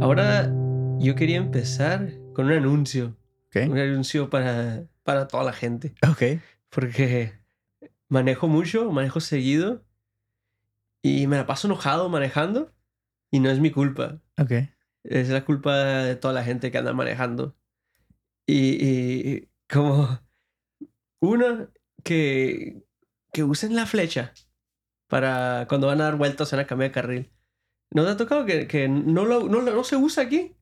Ahora yo quería empezar con un anuncio. Un anuncio para, para toda la gente. Ok. Porque manejo mucho, manejo seguido. Y me la paso enojado manejando. Y no es mi culpa. Ok. Es la culpa de toda la gente que anda manejando. Y, y como una que, que usen la flecha para cuando van a dar vueltas en a cambiar de carril. ¿No te ha tocado que, que no, lo, no, no se usa aquí?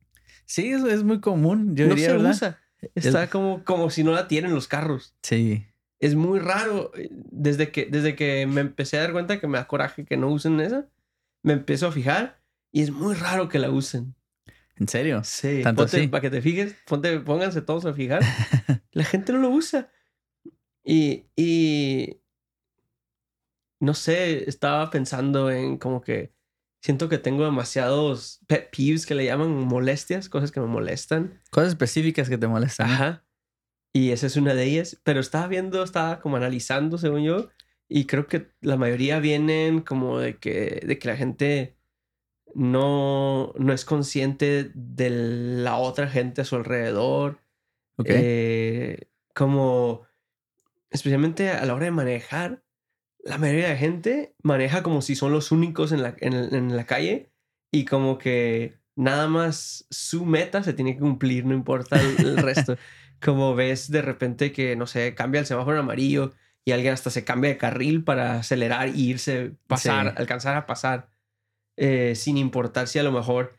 Sí, eso es muy común. Yo no diría, se ¿verdad? usa. Está como, como si no la tienen los carros. Sí. Es muy raro. eh, Desde que, desde que me empecé a dar cuenta que me da coraje que no usen esa, me empiezo a fijar y es muy raro que la usen. ¿En serio? Sí, Tanto ponte- así. para que te fijes, ponte, pónganse todos a fijar. la gente no lo usa. Y, y no sé, estaba pensando en como que siento que tengo demasiados pet peeves que le llaman molestias, cosas que me molestan. Cosas específicas que te molestan. Ajá. Y esa es una de ellas. Pero estaba viendo, estaba como analizando, según yo. Y creo que la mayoría vienen como de que, de que la gente no, no es consciente de la otra gente a su alrededor. Ok. Eh, como, especialmente a la hora de manejar, la mayoría de gente maneja como si son los únicos en la, en, en la calle y como que nada más su meta se tiene que cumplir, no importa el, el resto. como ves de repente que, no sé, cambia el semáforo en amarillo y alguien hasta se cambia de carril para acelerar e irse, pasar, Sí. alcanzar a pasar, eh, sin importar si a lo mejor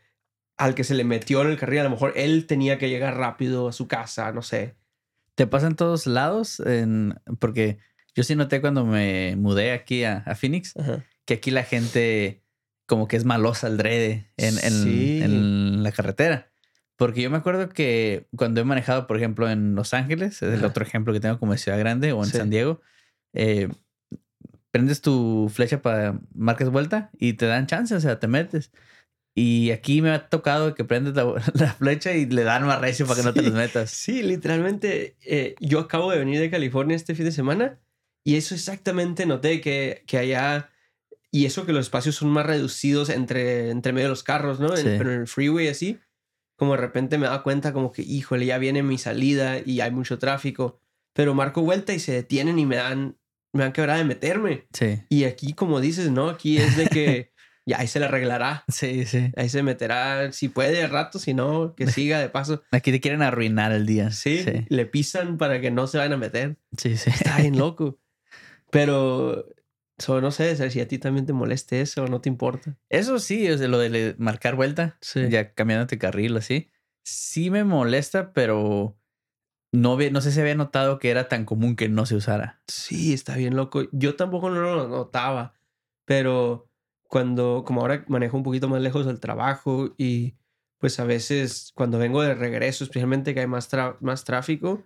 al que se le metió en el carril, a lo mejor él tenía que llegar rápido a su casa, no sé. ¿Te pasa en todos lados? En- Porque yo sí noté cuando me mudé aquí a, a Phoenix Ajá. que aquí la gente como que es malosa al drede en, en- Sí. en la carretera. Porque yo me acuerdo que cuando he manejado, por ejemplo, en Los Ángeles, es el Ajá. otro ejemplo que tengo como de Ciudad Grande o en Sí. San Diego, eh, prendes tu flecha para marcas vuelta y te dan chance, o sea, te metes. Y aquí me ha tocado que prendes la, la flecha y le dan más recio para que no te Sí. los metas. Sí, literalmente, eh, yo acabo de venir de California este fin de semana y eso exactamente noté que, que allá, y eso que los espacios son más reducidos entre, entre medio de los carros, ¿no? En- Sí. pero en el freeway así, como de repente me da cuenta como que, híjole, ya viene mi salida y hay mucho tráfico, pero marco vuelta y se detienen y me dan, me dan quebrada de meterme. Sí, Y aquí, como dices, ¿no? Aquí es de que ya ahí se le arreglará. sí, sí. Ahí se meterá, si puede, al rato, si no, que siga de paso. Aquí te quieren arruinar el día. Sí, sí, le pisan para que no se vayan a meter. sí. sí. Está bien loco. Pero, so, no sé si a ti también te moleste eso o no te importa. Eso sí, o sea, lo de marcar vuelta, Sí. ya cambiándote carril así, sí me molesta, pero no, no sé si había notado que era tan común que no se usara. Sí, está bien loco. Yo tampoco no lo notaba, pero cuando, como ahora manejo un poquito más lejos del trabajo y pues a veces cuando vengo de regreso, especialmente que hay más, más tráfico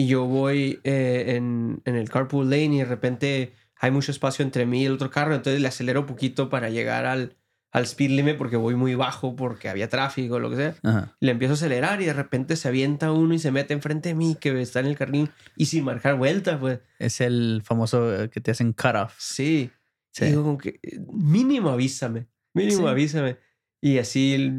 y yo voy eh, en, en el carpool lane y de repente hay mucho espacio entre mí y el otro carro, entonces le acelero un poquito para llegar al, al speed limit porque voy muy bajo porque había tráfico o lo que sea. Ajá. Le empiezo a acelerar y de repente se avienta uno y se mete enfrente de mí que está en el carril y sin marcar vuelta, pues Es el famoso eh, que te hacen cut off. sí. Sí. Digo como que eh, mínimo avísame, mínimo Sí. avísame. Y así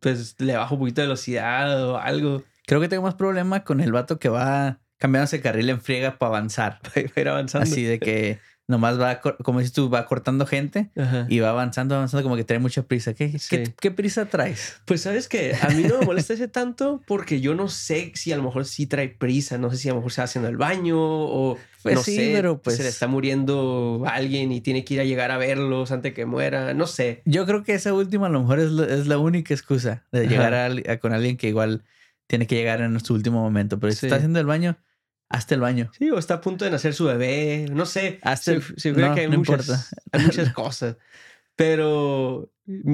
pues le bajo un poquito de velocidad o algo Creo que tengo más problema con el vato que va cambiándose de carril en friega para avanzar. para ir avanzando. Así de que nomás va, como dices tú, va cortando gente Ajá. y va avanzando, avanzando, como que trae mucha prisa. ¿Qué, qué- Sí. qué prisa traes? Pues sabes que a mí no me molesta ese tanto porque yo no sé si a lo mejor sí trae prisa, no sé si a lo mejor se va haciendo el baño o Pues no sí, sé, pero pues- se le está muriendo alguien y tiene que ir a llegar a verlos antes que muera, no sé. Yo creo que esa última a lo mejor es, la- es la única excusa de llegar a, a- con alguien que igual tiene que llegar en su último momento. Pero si Sí. está haciendo el baño, hazte el baño. Sí, o está a punto de nacer su bebé, no sé. Hazte- Se, se figura no, que hay no muchas, importa. hay muchas cosas. Pero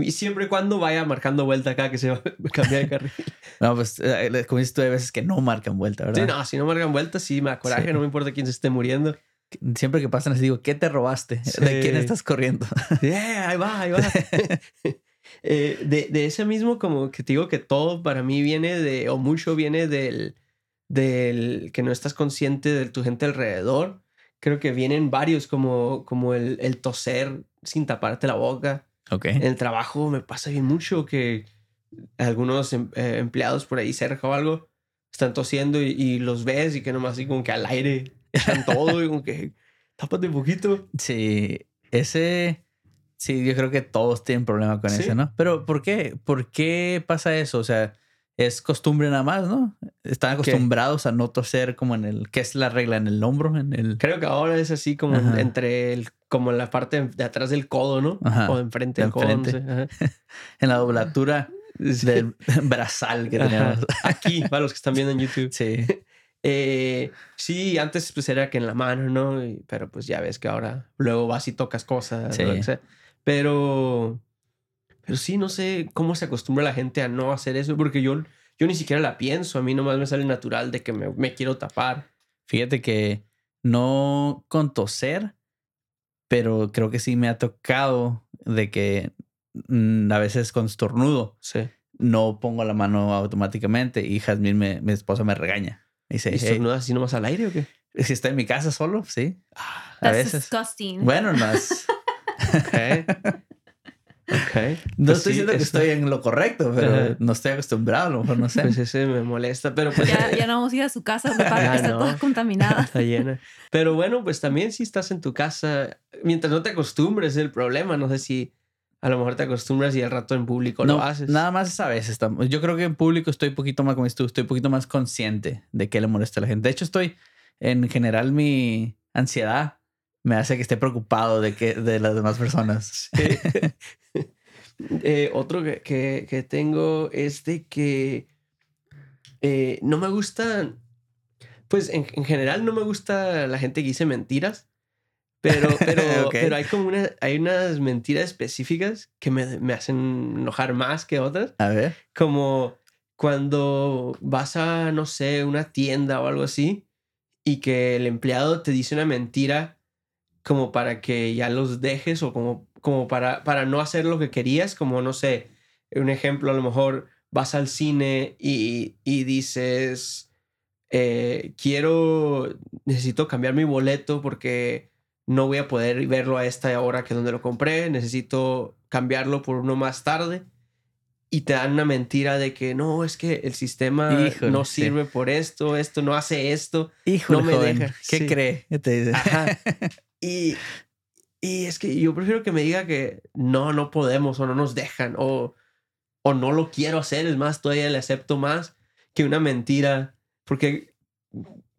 siempre y cuando vaya marcando vuelta acá que se va a cambiar de carril. No, pues eh, como dices tú, hay veces que no marcan vuelta, ¿verdad? Sí, no, si no marcan vuelta, sí me da coraje, Sí. no me importa quién se esté muriendo. Siempre que pasan así digo, ¿qué te robaste? ¿De Sí. quién estás corriendo? Eh, ahí va, ahí va. Eh, de, de ese mismo, como que te digo que todo para mí viene de, o mucho viene del, del que no estás consciente de tu gente alrededor. Creo que vienen varios, como, como el, el toser sin taparte la boca. Ok. En el trabajo me pasa bien mucho que algunos em- eh, empleados por ahí cerca o algo están tosiendo y, y los ves y que nomás así como que al aire echan todo y como que tápate un poquito. Sí, ese. Sí, yo creo que todos tienen problema con Sí. ese, ¿no? Pero ¿por qué? ¿Por qué pasa eso? O sea, es costumbre nada más, ¿no? Están acostumbrados a no toser como en el. ¿Qué es la regla? En el hombro, en el. Creo que ahora es así como Ajá. entre el, como en la parte de atrás del codo, ¿no? Ajá. O enfrente De del codo. no sé. Ajá. En la doblatura Sí. del brazal que Ajá. tenemos. Aquí, para los que están viendo en YouTube. Sí. Eh, sí, antes pues era que en la mano, ¿no? Y- pero pues ya ves que ahora luego vas y tocas cosas. Sí. lo que sea. Pero, pero sí, no sé cómo se acostumbra la gente a no hacer eso, porque yo, yo ni siquiera la pienso. A mí nomás me sale natural de que me, me quiero tapar. Fíjate que no con toser, pero creo que sí me ha tocado de que mm, a veces con estornudo Sí. no pongo la mano automáticamente y Jazmín, me, mi esposa, me regaña. Dice, ¿Y "Hey, estornudas así nomás al aire o qué? si está en mi casa solo, sí. A That's veces. disgusting. Bueno, no es. Ok. Ok. No Pues estoy sí, diciendo que esto- estoy en lo correcto, pero Ajá. no estoy acostumbrado, a lo mejor no sé. Pues ese me molesta, pero pues Ya, ya no vamos a ir a su casa porque Ya está no. toda contaminada. está llena. Pero bueno, pues también si estás en tu casa, mientras no te acostumbres es el problema. No sé si a lo mejor te acostumbras y al rato en público no, lo haces. Nada más es a veces. estamos- Yo creo que en público estoy un poquito más, como dices tú, estoy un poquito más consciente de qué le molesta a la gente. De hecho, estoy, en general, mi ansiedad me hace que esté preocupado de, que, de las demás personas. Sí. Eh, otro que, que- que tengo es de que eh, no me gusta, pues en, en general no me gusta la gente que dice mentiras, pero, pero, pero hay como una, hay unas mentiras específicas que me, me hacen enojar más que otras, A ver. como cuando vas a, no sé, una tienda o algo así y que el empleado te dice una mentira como para que ya los dejes o como, como para, para no hacer lo que querías, como no sé, un ejemplo, a lo mejor vas al cine y, y dices, eh, quiero, necesito cambiar mi boleto porque no voy a poder verlo a esta hora que es donde lo compré, necesito cambiarlo por uno más tarde. Y te dan una mentira de que no, es que el sistema Híjole, no sí. sirve por esto, esto no hace esto. Híjole, No me joven, deja, ¿Qué sí. cree? ¿Qué te dice? Ajá. Y, y es que yo prefiero que me diga que no, no podemos o no nos dejan o, o no lo quiero hacer. Es más, todavía le acepto más que una mentira. Porque,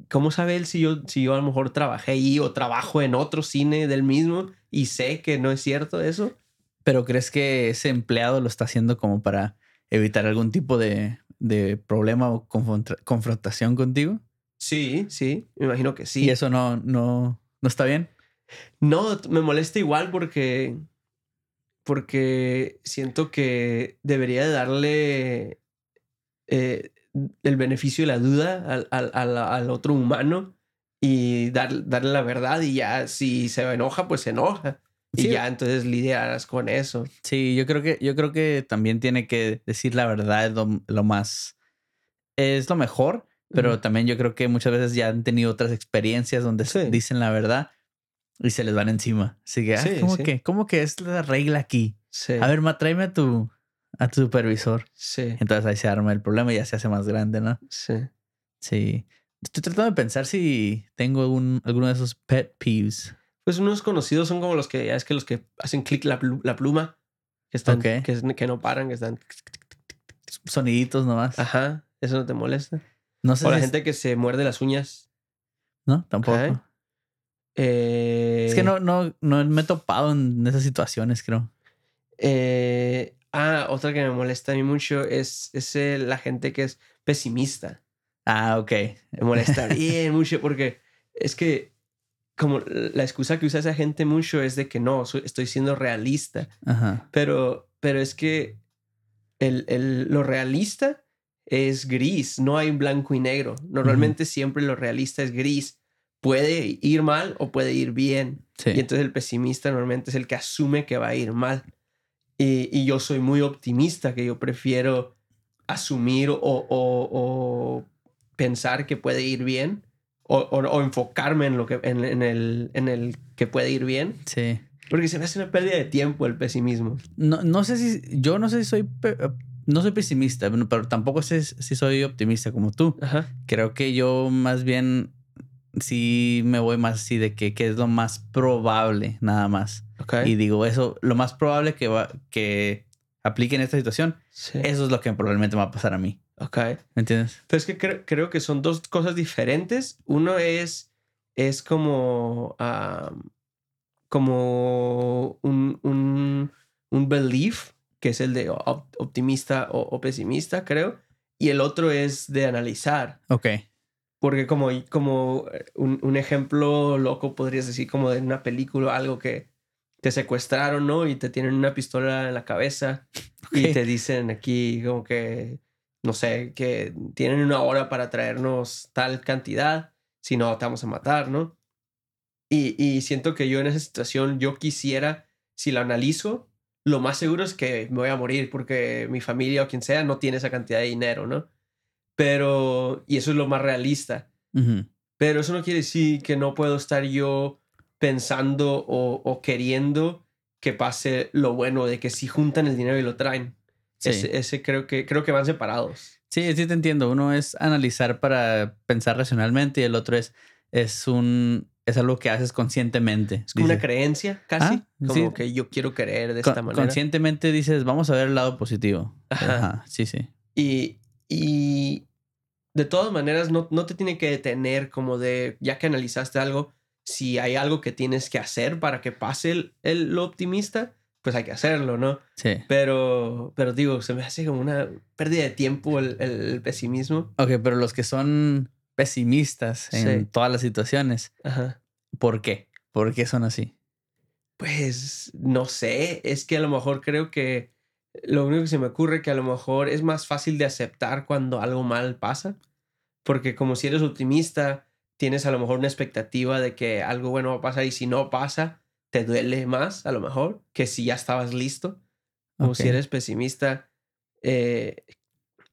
¿cómo sabe él si yo, si yo a lo mejor trabajé ahí o trabajo en otro cine del mismo y sé que no es cierto eso? ¿Pero crees que ese empleado lo está haciendo como para evitar algún tipo de, de problema o confronta- confrontación contigo? Sí, sí, me imagino que sí. ¿Y eso no, no, no está bien? No, me molesta igual porque. Porque siento que debería de darle eh, el beneficio de la duda al, al- al- al otro humano y dar- darle la verdad. Y ya, si se enoja, pues se enoja. Y ya entonces lidiarás con eso. Sí, yo creo que, yo creo que también tiene que decir la verdad es lo, lo más, es lo mejor, pero también yo creo que muchas veces ya han tenido otras experiencias donde Sí. dicen la verdad y se les van encima. Así que, ah, Sí, ¿cómo sí. que, cómo que es la regla aquí? Sí. A ver, ma, tráeme a tu, a tu supervisor. Sí. Entonces ahí se arma el problema y ya se hace más grande, ¿no? Sí. Sí. Estoy tratando de pensar si tengo un, alguno de esos pet peeves. Pues unos conocidos son como los que, ya es que los que hacen clic la, plu- la pluma, que están, que, no paran, que están. Soniditos nomás. Ajá, eso no te molesta. No sé O la es- gente que se muerde las uñas. No, tampoco. Eh, Es que no, no, no me he topado en esas situaciones, creo. eh, ah, otra que me molesta a mí mucho es, es la gente que es pesimista. Ah, ok. Me molesta bien mucho porque es que como la excusa que usa esa gente mucho es de que no, soy- estoy siendo realista. Ajá. Pero, pero es que el, el- lo realista es gris, no hay blanco y negro. Normalmente siempre lo realista es gris. Puede ir mal o puede ir bien. Sí. Y entonces el pesimista normalmente es el que asume que va a ir mal. Y, y yo soy muy optimista, que yo prefiero asumir o, o- o pensar que puede ir bien o, o- enfocarme en, lo que, en, en el, en el que puede ir bien Sí. Porque se me hace una pérdida de tiempo el pesimismo. No, no sé si. Yo no sé si soy. No soy pesimista, pero tampoco sé si soy optimista como tú. Ajá. Creo que yo más bien. Sí me voy más así de que, que es lo más probable, nada más. Ok. Y digo, eso, lo más probable que va, que aplique en esta situación, Sí. eso es lo que probablemente va a pasar a mí. Ok. ¿Me entiendes? Pero es que creo, creo que son dos cosas diferentes. Uno es, es como, am, como un, un, un belief, que es el de op- optimista o, o pesimista, creo. Y el otro es de analizar. Ok. Porque como, como eh, un, un ejemplo loco podrías decir como de una película algo que te secuestraron, ¿no? Y te tienen una pistola en la cabeza y te dicen aquí como que, no sé, que tienen una hora para traernos tal cantidad, si no te vamos a matar, ¿no? Y, y siento que yo en esa situación, yo quisiera, si lo analizo, lo más seguro es que me voy a morir porque mi familia o quien sea no tiene esa cantidad de dinero, ¿no? Pero, y eso es lo más realista. Pero eso no quiere decir que no puedo estar yo pensando o, o queriendo que pase lo bueno de que si juntan el dinero y lo traen. Sí. Ese, ese creo que creo que van separados. Sí, sí te entiendo. Uno es analizar para pensar racionalmente y el otro es, es un es algo que haces conscientemente. Es como una creencia casi. Ah, como sí. que yo quiero creer de con- esta manera. Conscientemente dices, vamos a ver el lado positivo. Ajá. Ajá, sí, sí. Y, y de todas maneras no, no te tiene que detener como de, ya que analizaste algo, si hay algo que tienes que hacer para que pase el, el- lo optimista, pues hay que hacerlo, ¿no? Sí. Pero, pero digo, se me hace como una pérdida de tiempo el, el pesimismo. Ok, pero los que son pesimistas en Sí. todas las situaciones, Ajá. ¿por qué? ¿Por qué son así? Pues no sé, es que a lo mejor creo que lo único que se me ocurre que a lo mejor es más fácil de aceptar cuando algo mal pasa, porque como si eres optimista, tienes a lo mejor una expectativa de que algo bueno va a pasar y si no pasa, te duele más a lo mejor que si ya estabas listo. Como si Ok. eres pesimista eh,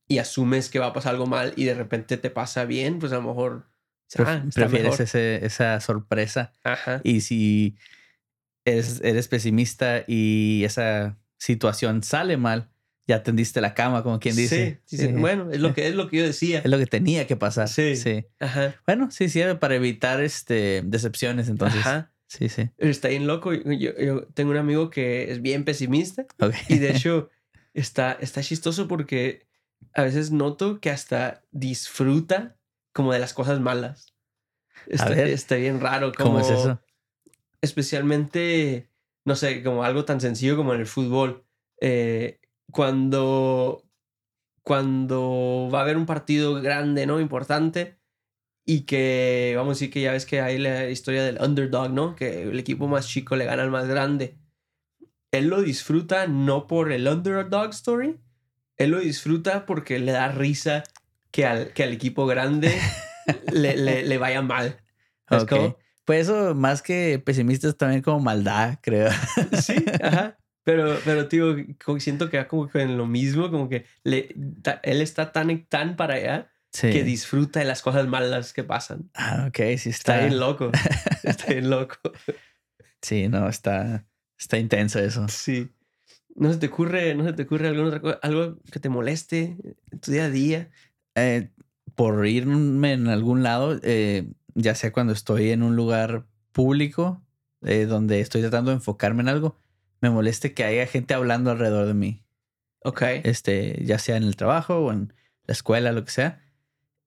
y asumes que va a pasar algo mal y de repente te pasa bien, pues a lo mejor ah, prefieres ese- esa sorpresa. Ajá. Y si eres, eres pesimista y esa situación sale mal, ya tendiste la cama, como quien dice. Sí, sí, sí. Bueno, es lo que es lo que yo decía. Es lo que tenía que pasar. Sí. sí. Ajá. Bueno, sí sirve para evitar este, decepciones, entonces. Ajá. Sí, sí. Está bien loco. Yo, yo- tengo un amigo que es bien pesimista Ok. y de hecho está, está chistoso porque a veces noto que hasta disfruta como de las cosas malas. Está, está bien raro. Como, ¿Cómo es eso? Especialmente, no sé, como algo tan sencillo como en el fútbol. Eh, cuando, cuando va a haber un partido grande, ¿no? Importante. Y que, vamos a decir que ya ves que hay la historia del underdog, ¿no? Que el equipo más chico le gana al más grande. Él lo disfruta no por el underdog story. Él lo disfruta porque le da risa que al, que al equipo grande le, le- le vaya mal. ¿Sabes Ok. cómo? Pues eso, más que pesimistas, también como maldad, creo. Sí, ajá. Pero, pero, tío, siento que va como que en lo mismo, como que le, ta- él está tan, tan para allá Sí. que disfruta de las cosas malas que pasan. Ah, ok, sí Está está. bien loco. Está bien loco. Sí, no, está, está intenso eso. Sí. ¿No se te ocurre, no se te ocurre alguna otra cosa, algo que te moleste en tu día a día? Eh, por irme en algún lado, eh, ya sea cuando estoy en un lugar público, eh, donde estoy tratando de enfocarme en algo, me moleste que haya gente hablando alrededor de mí. Ok. Este, ya sea en el trabajo o en la escuela, lo que sea.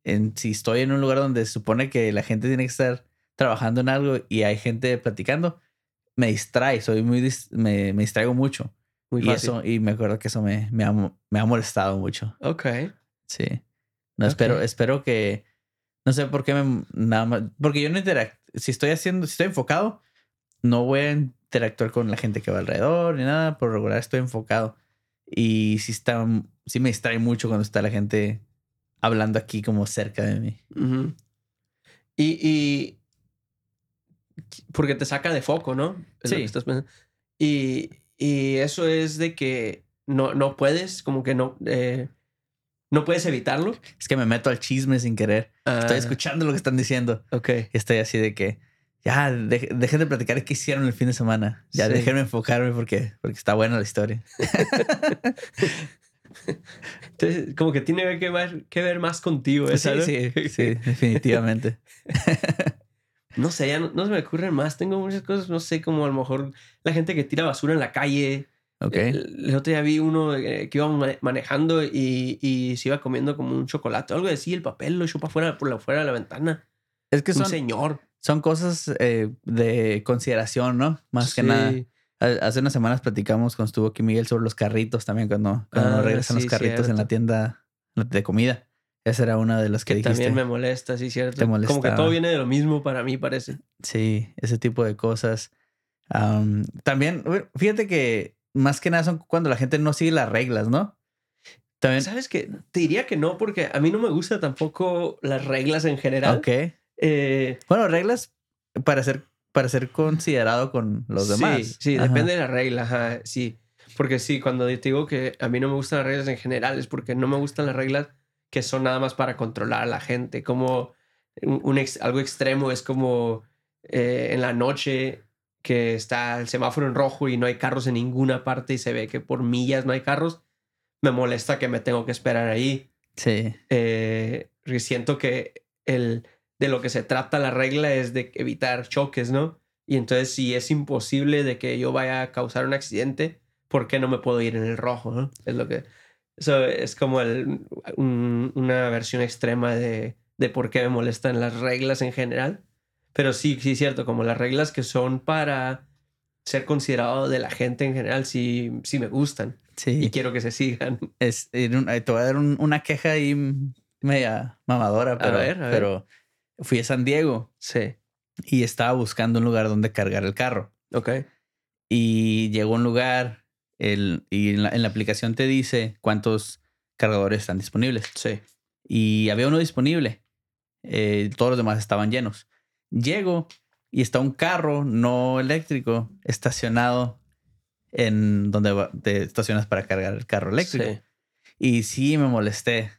En, si estoy en un lugar donde se supone que la gente tiene que estar trabajando en algo y hay gente platicando, me distrae, soy muy dis- me, me distraigo mucho. Muy y fácil. eso, y me acuerdo que eso me, me, ha, me ha molestado mucho. Ok. Sí. No, espero, espero que. No sé por qué me. Nada más. Porque yo no interac Si estoy haciendo. Si estoy enfocado, no voy a interactuar con la gente que va alrededor ni nada. Por regular estoy enfocado. Y sí está. Sí me distrae mucho cuando está la gente hablando aquí como cerca de mí. Y, y porque te saca de foco, ¿no? Es lo Sí. que estás pensando. Y, y eso es de que no, no puedes, como que no, eh, no puedes evitarlo. Es que me meto al chisme sin querer. Estoy Ah, escuchando lo que están diciendo. Ok. Y estoy así de que. ya, de- dejen de platicar qué hicieron el fin de semana. Ya, Sí. déjenme enfocarme porque, porque está buena la historia. Entonces, como que tiene que ver, que ver más contigo. Sí, ¿no? sí, sí, definitivamente. No sé, ya no, no se me ocurren más. Tengo muchas cosas, no sé, como a lo mejor la gente que tira basura en la calle. Ok. El, el otro día vi uno eh, que iba ma- manejando y, y se iba comiendo como un chocolate. Algo así, el papel lo echó para afuera, por la fuera de la ventana. Es que Un son, señor. son cosas eh, de consideración, ¿no? Más que nada. Ha- Hace unas semanas platicamos cuando estuvo aquí Miguel sobre los carritos también, cuando, cuando Ah, regresan sí, los carritos en la tienda de comida. Esa era una de las que, Que dijiste. también me molesta, sí, cierto. Te Como que todo viene de lo mismo para mí, parece. Sí, ese tipo de cosas. Am, también, fíjate que más que nada son cuando la gente no sigue las reglas, ¿no? También. ¿Sabes qué? Te diría que no, porque a mí no me gustan tampoco las reglas en general. Ok. Eh, Bueno, reglas para ser, para ser considerado con los sí, demás. Sí, Ajá. depende de la regla, ajá, sí. Porque sí, cuando te digo que a mí no me gustan las reglas en general, es porque no me gustan las reglas que son nada más para controlar a la gente. Como un, un ex- algo extremo es como eh, en la noche que está el semáforo en rojo y no hay carros en ninguna parte y se ve que por millas no hay carros. Me molesta que me tengo que esperar ahí. Sí. eh, siento que el, de lo que se trata la regla es de evitar choques, ¿no? Y entonces si es imposible de que yo vaya a causar un accidente, ¿por qué no me puedo ir en el rojo? ¿no? Es lo que... Eso es como el- un- una versión extrema de, de por qué me molestan las reglas en general. Pero sí, sí es cierto, como las reglas que son para ser considerado de la gente en general, sí, sí me gustan Sí. y quiero que se sigan. Es, un- eh, te voy a dar un- una queja ahí media mamadora, pero, ver, a ver. pero fui a San Diego Sí, y estaba buscando un lugar donde cargar el carro. ok. Y llegó a un lugar el, y en la, en la aplicación te dice cuántos cargadores están disponibles. Sí. Y había uno disponible. Eh, todos los demás estaban llenos. Llego y está un carro no eléctrico estacionado en donde te estacionas para cargar el carro eléctrico. Sí. Y sí me molesté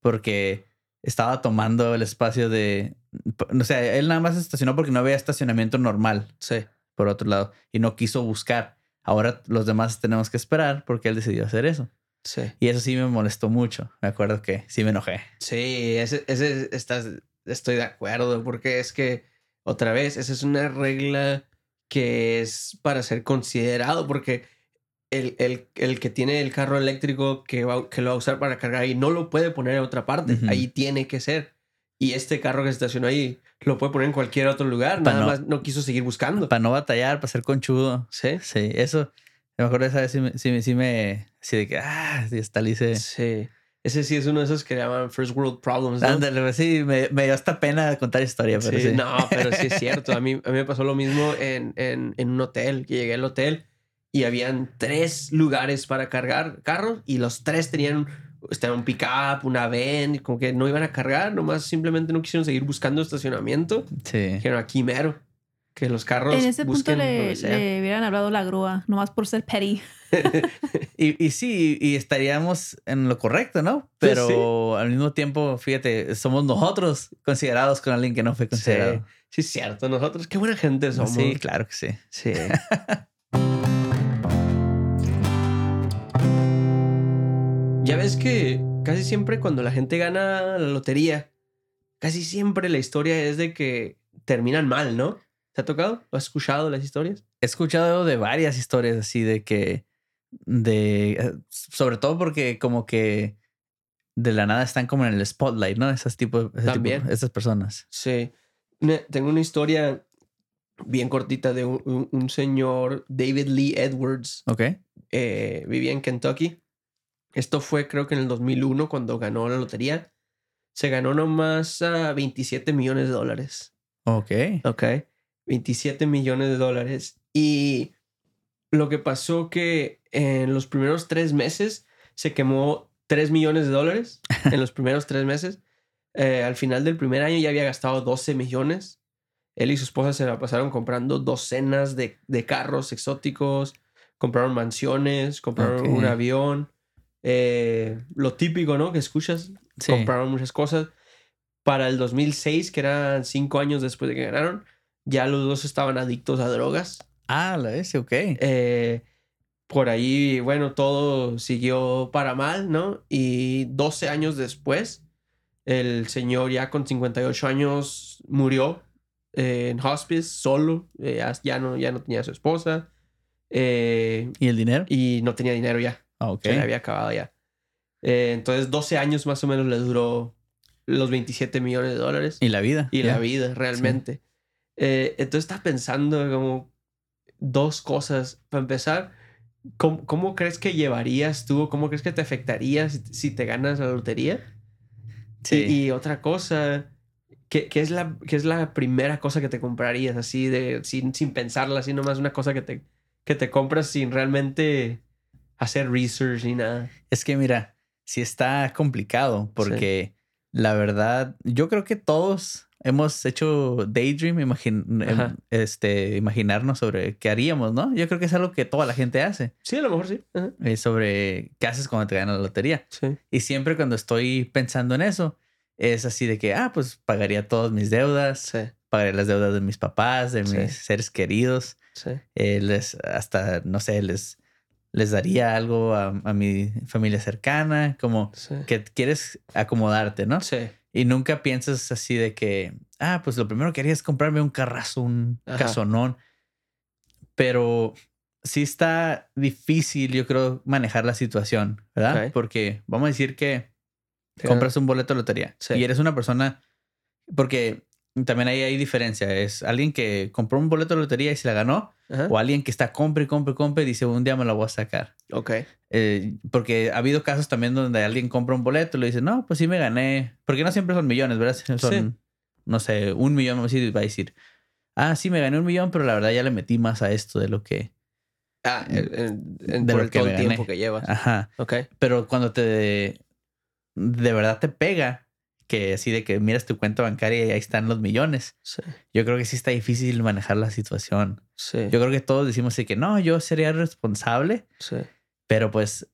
porque estaba tomando el espacio de... O sea, él nada más estacionó porque no había estacionamiento normal Sí. por otro lado y no quiso buscar. Ahora los demás tenemos que esperar porque él decidió hacer eso. Sí. Y eso sí me molestó mucho. Me acuerdo que sí me enojé. Sí, ese, ese estás, estoy de acuerdo, porque es que, otra vez, esa es una regla que es para ser considerado, porque el, el, el que tiene el carro eléctrico que, va, que lo va a usar para cargar ahí no lo puede poner en otra parte, ahí tiene que ser. Y este carro que se estacionó ahí lo puede poner en cualquier otro lugar, Pa' nada no- más no quiso seguir buscando. Para no batallar, para ser conchudo. Sí. Sí, eso. Me acuerdo esa vez sí me... Sí, me- sí me así de que... Ah, sí, hasta le hice... Sí. Ese sí es uno de esos que llaman First World Problems. ¿no? Ándale, sí, me, me dio hasta pena contar historia, pero Sí, sí. No, pero sí es cierto. A mí, a mí me pasó lo mismo en, en, en un hotel. Que llegué al hotel y habían tres lugares para cargar carros y los tres tenían estaba un pick-up, una van, como que no iban a cargar, nomás simplemente no quisieron seguir buscando estacionamiento. Sí. Dijeron aquí mero. Que los carros. En ese punto le, le hubieran hablado la grúa, nomás por ser petty. Y, y sí, y estaríamos en lo correcto, ¿no? Pero sí. al mismo tiempo, fíjate, somos nosotros considerados con alguien que no fue considerado. Sí, es cierto. Nosotros, qué buena gente somos. Sí, claro que sí. Sí. ya ves que casi siempre cuando la gente gana la lotería, casi siempre la historia es de que terminan mal, ¿no? ¿Te ha tocado? ¿Lo has escuchado las historias? He escuchado de varias historias así de que, de, eh, sobre todo porque como que de la nada están como en el spotlight, ¿no? Esas tipo, ese tipo- También. esas personas. Sí. Tengo una historia bien cortita de un, un- un señor, David Lee Edwards, Ok. eh, vivía en Kentucky. Esto fue creo que en el 2001 cuando ganó la lotería. Se ganó nomás a 27 millones de dólares. Ok. Ok. 27 millones de dólares. Y lo que pasó que en los primeros tres meses se quemó 3 millones de dólares. En los primeros tres meses. Eh, al final del primer año ya había gastado 12 millones. Él y su esposa se la pasaron comprando docenas de, de carros exóticos. Compraron mansiones, compraron un avión. eh, lo típico, ¿no? Que escuchas. Sí. Compraron muchas cosas. Para el 2006, que eran cinco años después de que ganaron, Ya los dos estaban adictos a drogas. Ah, la vez, ok. Eh, por ahí, bueno, todo siguió para mal, ¿no? Y 12 años después, el señor ya con 58 años murió eh, en hospice, solo. Eh, ya- no, ya no tenía a su esposa. eh, ¿Y el dinero? y no tenía dinero ya. Ah, ok. Se le había acabado ya. Entonces, 12 años más o menos le duró los 27 millones de dólares. Y la vida. Y la vida, realmente. Eh, entonces estaba pensando como dos cosas. Para empezar, ¿cómo, cómo crees que llevarías tú? ¿Cómo crees que te afectaría si, si te ganas la lotería? Sí. Y, y otra cosa, ¿qué, qué es la, qué es la primera cosa que te comprarías así de sin, sin pensarla, así nomás una cosa que te, que te compras sin realmente hacer research ni nada? Es que mira, sí está complicado porque la verdad, yo creo que todos hemos hecho daydream, imagin- Ajá. em, este, imaginarnos sobre qué haríamos, ¿no? Yo creo que es algo que toda la gente hace, Sí, a lo mejor sí. Eh, sobre qué haces cuando te ganas la lotería. Sí. Y siempre cuando estoy pensando en eso, es así de que, ah, pues pagaría todas mis deudas, Sí. pagaría las deudas de mis papás, de Sí. mis seres queridos, Sí. eh, les, hasta, no sé, les, les daría algo a, a mi familia cercana, como que quieres acomodarte, ¿no? Sí. Y nunca piensas así de que, ah, pues lo primero que haría es comprarme un carrazo, un Ajá. casonón. Pero sí está difícil, yo creo, manejar la situación, ¿verdad? Porque vamos a decir que compras un boleto de lotería Sí. y eres una persona, porque también ahí hay diferencia, es alguien que compró un boleto de lotería y se la ganó, Ajá. o alguien que está compre, compre, compre y dice, un día me la voy a sacar. Ok. Eh, porque ha habido casos también donde alguien compra un boleto y le dice, no, pues sí me gané. Porque no siempre son millones, ¿verdad? Son, Sí. no sé, un millón, vamos a decir, va a decir, ah, sí me gané un millón, pero la verdad ya le metí más a esto de lo que... Ah, en, en- en- De por lo el, que todo el tiempo que llevas. Ajá. Ok. Pero cuando te... De verdad te pega, que así de que miras tu cuenta bancaria y ahí están los millones. Sí. Yo creo que sí está difícil manejar la situación. Sí. Yo creo que todos decimos así que no, yo sería responsable, sí. pero pues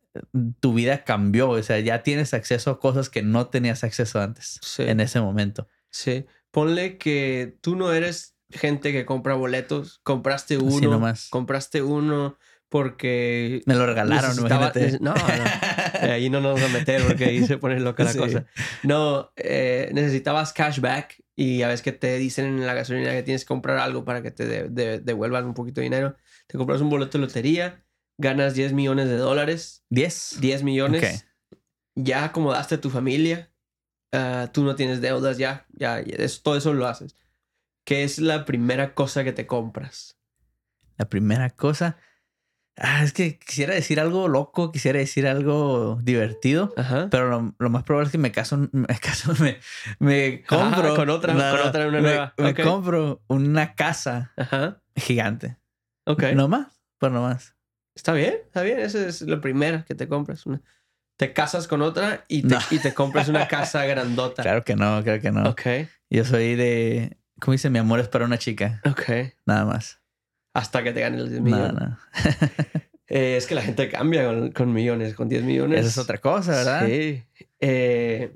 tu vida cambió, o sea, ya tienes acceso a cosas que no tenías acceso antes Sí. en ese momento. Sí. Ponle que tú no eres gente que compra boletos. Compraste uno. nomás. Compraste uno porque. Me lo regalaron, imagínate. No, no. Ahí no nos vamos a meter porque ahí se pone loca la Sí. cosa. No, eh, necesitabas cashback y ya ves que te dicen en la gasolina que tienes que comprar algo para que te de- de- devuelvan un poquito de dinero. Te compras un boleto de lotería, ganas 10 millones de dólares, 10. 10 millones, ya acomodaste a tu familia, ah, tú no tienes deudas ya, ya, ya eso- todo eso lo haces. ¿Qué es la primera cosa que te compras? La primera cosa. Ah, es que quisiera decir algo loco, quisiera decir algo divertido, Ajá. pero lo, lo más probable es que me caso, me caso, me, me compro. con otra- con otra, una me, nueva. me compro una casa Ajá. gigante. Ok. No más, pues no más. Está bien, está bien. Esa es la primera que te compras. Una- Te casas con otra y te, No. y te compras una casa grandota. Claro que no, claro que no. Ok, Yo soy de. ¿Cómo dice? Mi amor es para una chica. ok. Nada más. Hasta que te ganes los 10 Nada, millones. nada. Eh, es que la gente cambia con, con millones, con 10 millones. Esa es otra cosa, ¿verdad? Sí. Eh,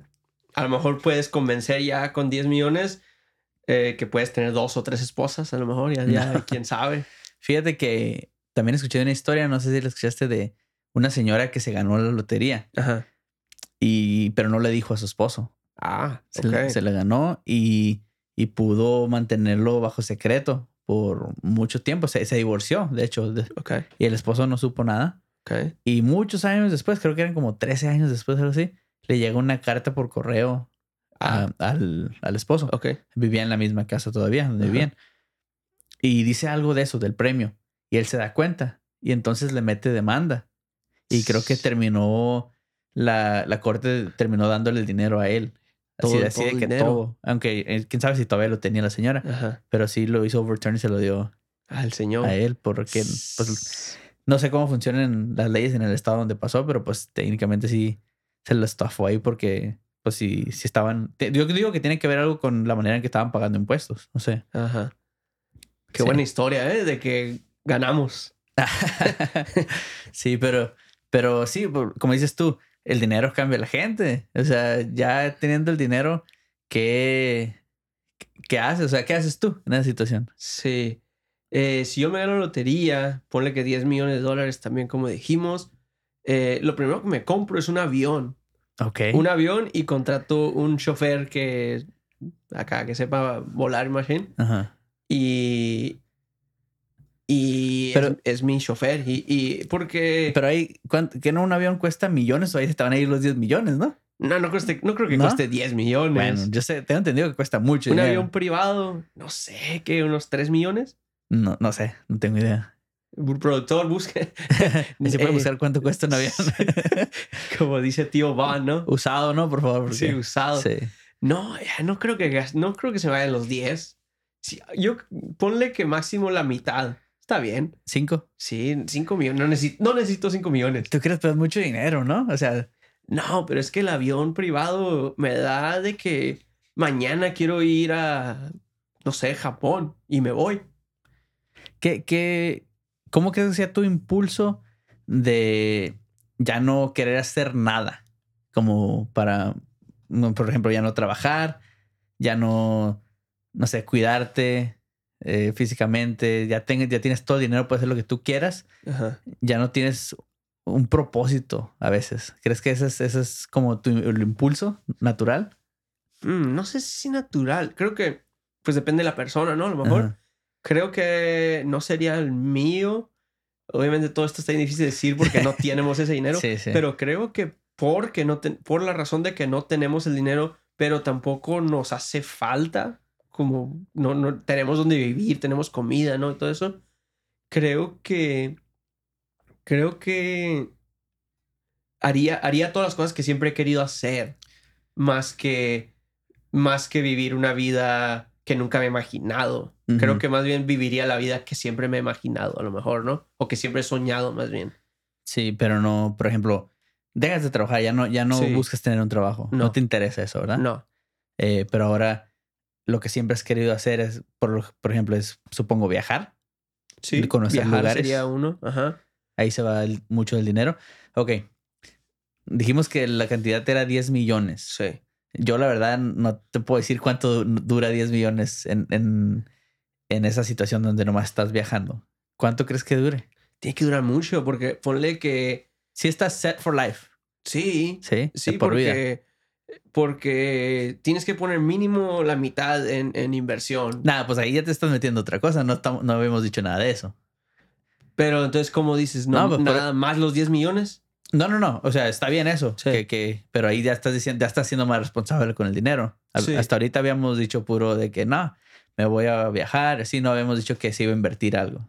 a lo mejor puedes convencer ya con 10 millones eh, que puedes tener dos o tres esposas, a lo mejor, ya, ya No. quién sabe. Fíjate que también escuché una historia, no sé si la escuchaste, de una señora que se ganó la lotería, Ajá. y, pero no le dijo a su esposo. Ah, Se, le, se le ganó y, y pudo mantenerlo bajo secreto por mucho tiempo. Se, se divorció, de hecho, de- y el esposo no supo nada. ok. Y muchos años después, creo que eran como 13 años después, algo así, le llegó una carta por correo a- al, al esposo. Ok. Vivía en la misma casa todavía, donde vivían. Y dice algo de eso, del premio. Y él se da cuenta. Y entonces le mete demanda. Y creo que terminó, la, la corte terminó dándole el dinero a él. Así, Todo- así todo de que dinero. todo. Aunque eh, quién sabe si todavía lo tenía la señora. Ajá. Pero sí lo hizo overturn y se lo dio el señor. a él. Porque pues, no sé cómo funcionan las leyes en el estado donde pasó, pero pues técnicamente sí se lo estafó ahí porque pues sí, sí estaban... Yo digo que tiene que ver algo con la manera en que estaban pagando impuestos. No sé. Ajá. Qué Sí. buena historia, ¿eh? De que ganamos. sí, pero, pero sí, como dices tú, el dinero cambia a la gente. O sea, ya teniendo el dinero, ¿qué, ¿qué haces? O sea, ¿qué haces tú en esa situación? Sí. Eh, si yo me gano lotería, ponle que 10 millones de dólares también, como dijimos, eh, lo primero que me compro es un avión. Ok. Un avión y contrato un chofer que acá, que sepa volar, machine. Ajá. Y. Y Pero- es, es mi chofer. Y, y porque. Pero ahí, ¿cuánto- ¿que no un avión cuesta millones o ahí se te van a ir los 10 millones, no? no, no, cueste- no creo que ¿No? cueste 10 millones. Bueno, yo sé, tengo entendido que cuesta mucho. un dinero. avión privado, no sé, que unos 3 millones. No, no sé, no tengo idea. Un productor busque. ¿Y se puede Eh, buscar cuánto cuesta un avión? Como dice tío Van, ¿no? Usado, ¿no? Por favor. porque- Sí, usado. Sí. No, no creo que no creo que se vayan los 10. Sí, yo ponle que máximo la mitad. Está bien. ¿Cinco? Sí, 5 millones. No necesito, no necesito 5 millones. Tú crees que es mucho dinero, ¿no? O sea, No, pero es que el avión privado me da de que mañana quiero ir a, no sé, Japón y me voy. ¿qué, qué, ¿cómo crees que sea tu impulso de ya no querer hacer nada? Como para, por ejemplo, ya no trabajar, ya no, no sé, cuidarte eh, físicamente, ya, ten- ya tienes todo el dinero para hacer lo que tú quieras, Ajá. ya no tienes un propósito a veces. ¿Crees que ese es, ese es como tu el impulso natural? Mm, no sé si natural. Creo que, pues depende de la persona, ¿no? A lo mejor. Ajá. Creo que no sería el mío. Obviamente todo esto está difícil de decir porque no tenemos ese dinero. Sí, sí. Pero creo que porque no ten- por la razón de que no tenemos el dinero, pero tampoco nos hace falta, como no, no tenemos donde vivir, tenemos comida, ¿no? Y todo eso. Creo que creo que haría, haría todas las cosas que siempre he querido hacer, más que más que vivir una vida que nunca me he imaginado. Creo que más bien viviría la vida que siempre me he imaginado, a lo mejor, ¿no? O que siempre he soñado, más bien. Sí, pero no, por ejemplo, dejas de trabajar, ya no, ya no Sí. buscas tener un trabajo. No. No. te interesa eso, ¿verdad? No. Eh, pero ahora lo que siempre has querido hacer es, por, por ejemplo, es, supongo, viajar. Sí, conocer viajar lugares. sería uno. Ajá. Ahí se va el- mucho del dinero. Ok. Dijimos que la cantidad era 10 millones. Sí. Yo, la verdad, no te puedo decir cuánto du- dura 10 millones en, en, en esa situación donde nomás estás viajando. ¿Cuánto crees que dure? Tiene que durar mucho porque ponle que Si estás set for life. sí, Sí, sí, de por vida. Porque, tienes que poner mínimo la mitad en, en inversión. Nada, pues ahí ya te estás metiendo otra cosa. No, estamos, no habíamos dicho nada de eso. Pero entonces, como dices? No, No, pues, por- nada más los 10 millones. No, no, no. O sea, está bien eso. Sí. Que, que, pero ahí ya estás diciendo, ya estás siendo más responsable con el dinero. Sí. Hasta ahorita habíamos dicho puro de que no, me voy a viajar. Así no habíamos dicho que se iba a invertir algo.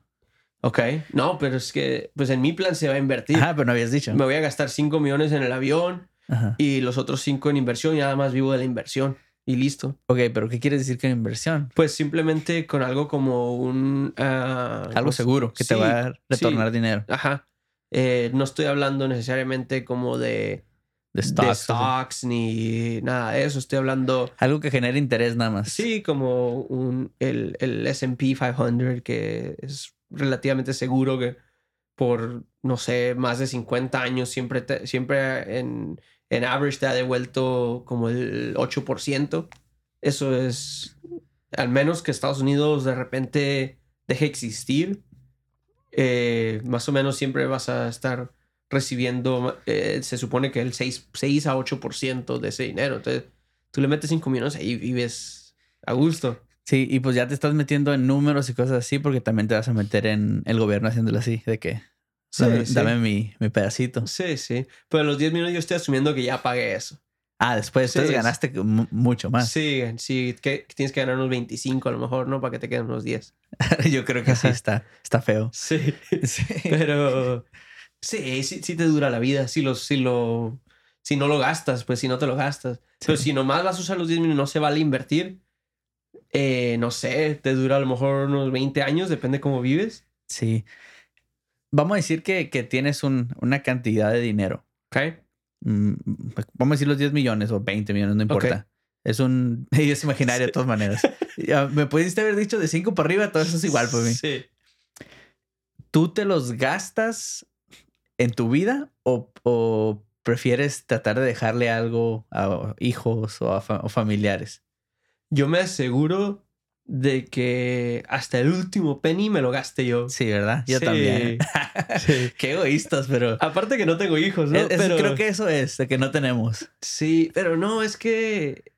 Ok. No, pero es que, pues en mi plan se va a invertir. Ajá, pero no habías dicho. Me voy a gastar 5 millones en el avión Ajá. y los otros 5 en inversión y nada más vivo de la inversión. Y listo. Ok, pero ¿qué quieres decir con inversión? Pues simplemente con algo como un... ah, Algo pues, seguro que te va a retornar sí. dinero. Ajá. Eh, no estoy hablando necesariamente como de, De de stocks. stocks, o sea. ni nada de eso. Estoy hablando, Algo que genere interés nada más. sí, como un, el, el SP 500, que es relativamente seguro que por, no sé, más de 50 años siempre, te- siempre en, en average te ha devuelto como el 8%. Eso es, al menos que Estados Unidos de repente deje existir, eh, más o menos siempre vas a estar recibiendo, eh, se supone que el 6, 6 a 8% de ese dinero. Entonces, tú le metes 5 millones y vives a gusto. Sí, y pues ya te estás metiendo en números y cosas así porque también te vas a meter en el gobierno haciéndolo así, de que Sí, dame, sí. dame mi, mi pedacito. Sí, sí. Pero a los 10 millones yo estoy asumiendo que ya pagué eso. Ah, después Sí, entonces es- ganaste mu- mucho más. Sí, sí, que, tienes que ganar unos 25 a lo mejor, ¿no? Para que te queden unos 10. Yo creo que sí Ajá. está, está feo. Sí. Sí. Pero sí, sí, sí te dura la vida. Si, lo, si, lo, si no lo gastas, pues si no te lo gastas. Pero Sí. si nomás vas a usar los 10 millones y no se vale invertir, eh, no sé, te dura a lo mejor unos 20 años, depende cómo vives. Sí. Vamos a decir que, que tienes un- una cantidad de dinero. ¿Ok? Mm, Vamos a decir los 10 millones o 20 millones, no importa. Es un... Es imaginario de todas maneras. Ya, Me pudiste haber dicho de 5 para arriba, todo eso es igual para mí. Sí. ¿Tú te los gastas en tu vida o, o prefieres tratar de dejarle algo a hijos o a fa- o familiares? Yo me aseguro de que hasta el último penny me lo gaste yo. Sí, ¿verdad? Yo Sí. también. Sí. Qué egoístas, pero... Aparte que no tengo hijos, ¿no? Es- es- pero, Creo que eso es, de que no tenemos. Sí, pero no, es que.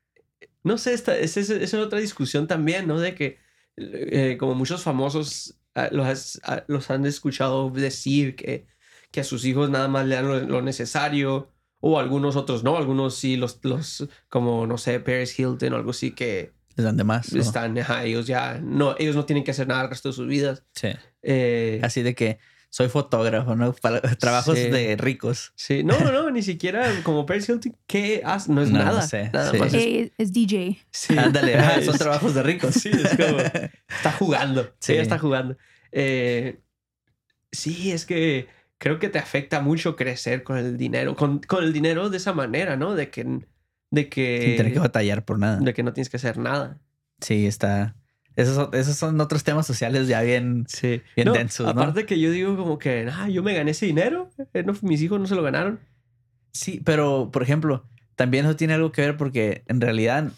No sé, esta, es, es, es otra discusión también, ¿no? De que, eh, como muchos famosos ah, los, ah, los han escuchado decir que, que a sus hijos nada más le dan lo, lo necesario, o algunos otros no, algunos sí, los, los como, no sé, Paris Hilton o algo así, que Les dan de más. ¿no? están, ajá, ellos ya, no, ellos no tienen que hacer nada el resto de sus vidas. Sí. Eh, Así de que soy fotógrafo, ¿no? Para trabajos Sí. de ricos. sí, no, no, ni siquiera como Paris Hilton, ¿qué hace? No es No, no nada. sé, nada sí. más es- Eh, es DJ. sí. Ándale, ajá, son trabajos de ricos. Sí, es como. Está jugando. Sí. Ella está jugando. Eh, sí, es que creo que te afecta mucho crecer con el dinero. Con, con el dinero de esa manera, ¿no? De que. De que. Sin tener que batallar por nada. de que no tienes que hacer nada. Sí, está. Esos son, esos son otros temas sociales ya bien. Sí. Bien No, densos, ¿no? Aparte que yo digo como que, ah, yo me gané ese dinero. eh, no, mis hijos no se lo ganaron. Sí, pero por ejemplo, también eso tiene algo que ver porque en realidad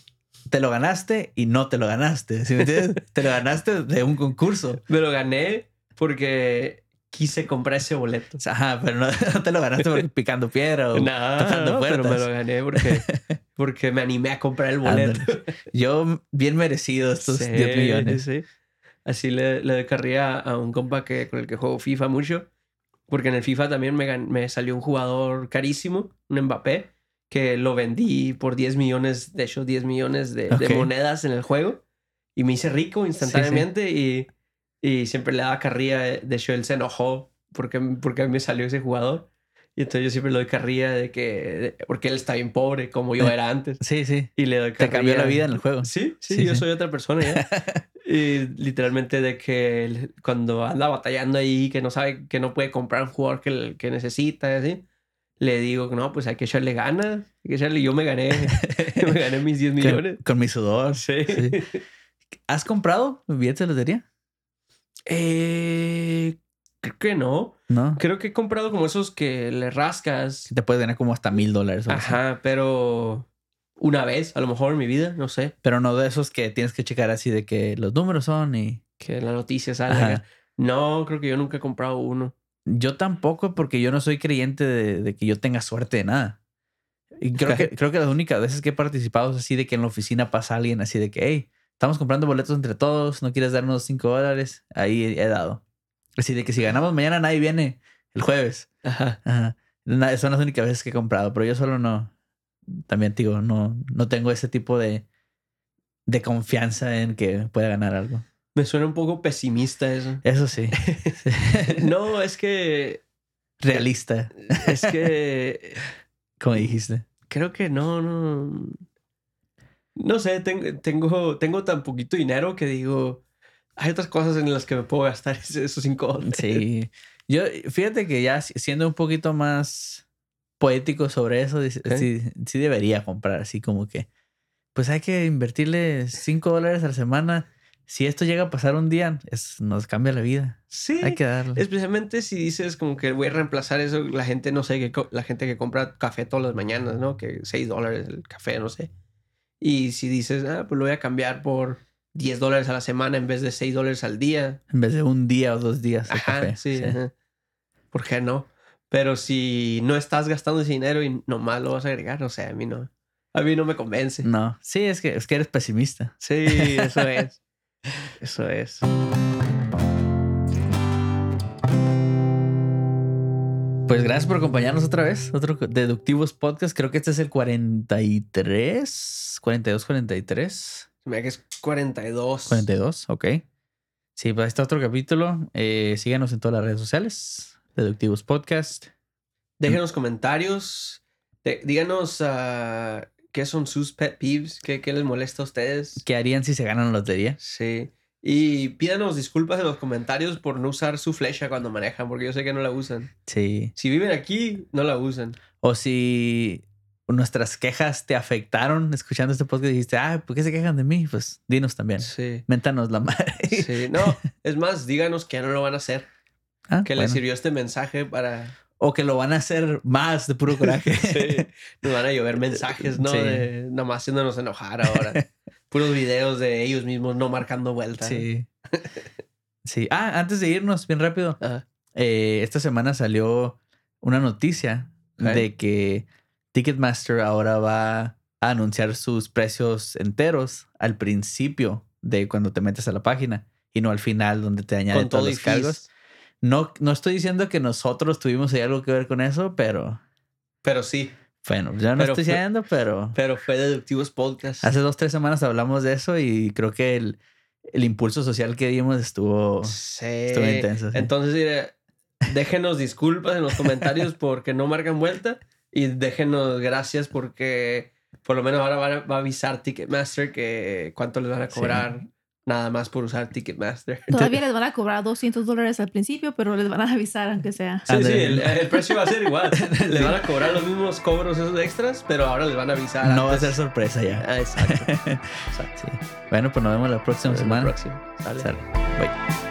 te lo ganaste y no te lo ganaste. ¿Sí me entiendes? te lo ganaste de un concurso. Me lo gané porque quise comprar ese boleto. Ajá, pero no, no te lo ganaste porque picando piedra o Nah, tocando no, pero me lo gané porque, porque me animé a comprar el boleto. Ándale. Yo bien merecido estos Sí, 10 millones. sí. Así le, le carría a un compa que, con el que juego FIFA mucho. Porque en el FIFA también me, gan- me salió un jugador carísimo, un Mbappé, que lo vendí por 10 millones, de hecho 10 millones de, de Ok. monedas en el juego. Y me hice rico instantáneamente y, y siempre le daba carrilla. De hecho, él se enojó porque, porque a mí me salió ese jugador. Y entonces yo siempre le doy carrilla de que... porque él está bien pobre, como yo Eh, era antes. Sí, sí. Y le doy Te cambió la carrilla- vida en el juego. Sí, sí, Sí, yo sí. soy otra persona ya. y literalmente de que cuando anda batallando ahí, que no sabe, que no puede comprar un jugador que, que necesita, así, le digo, no, pues hay que echarle ganas, hay que echarle, yo me gané, me gané mis 10 millones. Con, con mi sudor. Sí. Sí. ¿Has comprado billetes de lotería? Eh, creo que no. No. Creo que he comprado como esos que le rascas. Te puedes ganar como hasta mil dólares. así. Ajá, pero una vez, a lo mejor en mi vida, no sé, Pero no de esos que tienes que checar así de que los números son y... que la noticia acá. No, creo que yo nunca he comprado uno. Yo tampoco porque yo no soy creyente de, de que yo tenga suerte de nada. Y creo, que, creo que las únicas veces que he participado es así de que en la oficina pasa alguien así de que, hey, estamos comprando boletos entre todos, ¿no quieres darnos cinco dólares? Ahí he dado. Así de que si ganamos mañana nadie viene el jueves. Ajá. Ajá. Son las únicas veces que he comprado, pero yo solo no. También digo, no, no tengo ese tipo de, de confianza en que pueda ganar algo. Me suena un poco pesimista eso. Eso sí. No, es que. Realista, Es que. como dijiste. Creo que no, no. No sé, tengo, tengo, tengo tan poquito dinero que digo. Hay otras cosas en las que me puedo gastar esos cinco dólares. Sí. Yo, fíjate que ya si- siendo un poquito más poético sobre eso, Ok. sí, sí debería comprar, así como que, pues hay que invertirle 5 dólares a la semana. Si esto llega a pasar un día, es, nos cambia la vida. Sí. Hay que darle. Especialmente si dices como que voy a reemplazar eso, la gente, no sé, que la gente que compra café todas las mañanas, ¿no? Que 6 dólares el café, no sé. Y si dices, ah, pues lo voy a cambiar por 10 dólares a la semana en vez de 6 dólares al día. En vez de un día o dos días de Ajá, café. sí. Sí. ajá. ¿Por qué no? Pero si no estás gastando ese dinero y nomás lo vas a agregar, no sé, a mí no. A mí no me convence. No, sí, es que, es que eres pesimista. Sí, eso es. Eso es. Pues gracias por acompañarnos otra vez. Otro Deductivos Podcast. Creo que este es el 43, 42, 43. Mira que es 42. 42, ok. Sí, pues ahí está otro capítulo. Eh, síganos en todas las redes sociales. Deductivos Podcast. Déjenos comentarios. De- díganos ah, qué son sus pet peeves, qué, qué les molesta a ustedes. ¿Qué harían si se ganan la lotería? Sí. Y pídanos disculpas en los comentarios por no usar su flecha cuando manejan, porque yo sé que no la usan. Sí. Si viven aquí, no la usan. O si nuestras quejas te afectaron escuchando este podcast y dijiste, ah, ¿por qué se quejan de mí? Pues dinos también. Sí. Méntanos la madre. Sí. No, es más, díganos que ya no lo van a hacer. Ah, Que bueno. les sirvió este mensaje para. O que lo van a hacer más de puro coraje. Sí. Nos van a llover mensajes, ¿no? Sí. De nomás haciéndonos enojar ahora. puros videos de ellos mismos no marcando vuelta. Sí. Sí. Ah, antes de irnos, bien rápido. Eh, esta semana salió una noticia de que Ticketmaster ahora va a anunciar sus precios enteros al principio de cuando te metes a la página y no al final donde te añaden todos los cargos. No, no estoy diciendo que nosotros tuvimos ahí algo que ver con eso, pero Pero sí, bueno, yo no Pero estoy diciendo, pero pero fue Deductivos Podcast. hace dos, tres semanas hablamos de eso y creo que el, el impulso social que dimos estuvo... Sí. Estuvo intenso, sí. Entonces, mire, déjenos disculpas en los comentarios porque no marcan vuelta y déjenos gracias porque por lo menos ahora va a, va a avisar Ticketmaster que cuánto les van a cobrar nada más por usar Ticketmaster. Todavía les van a cobrar 200 dólares al principio, pero les van a avisar aunque sea. Sí, sí, el, el precio va a ser igual. Le van a cobrar los mismos cobros esos extras, pero ahora les van a avisar. No va a ser sorpresa ya. Ah, exacto. exacto. Sí. Bueno, pues nos vemos la próxima Nos vemos semana. la próxima. Sale. Sale. Bye.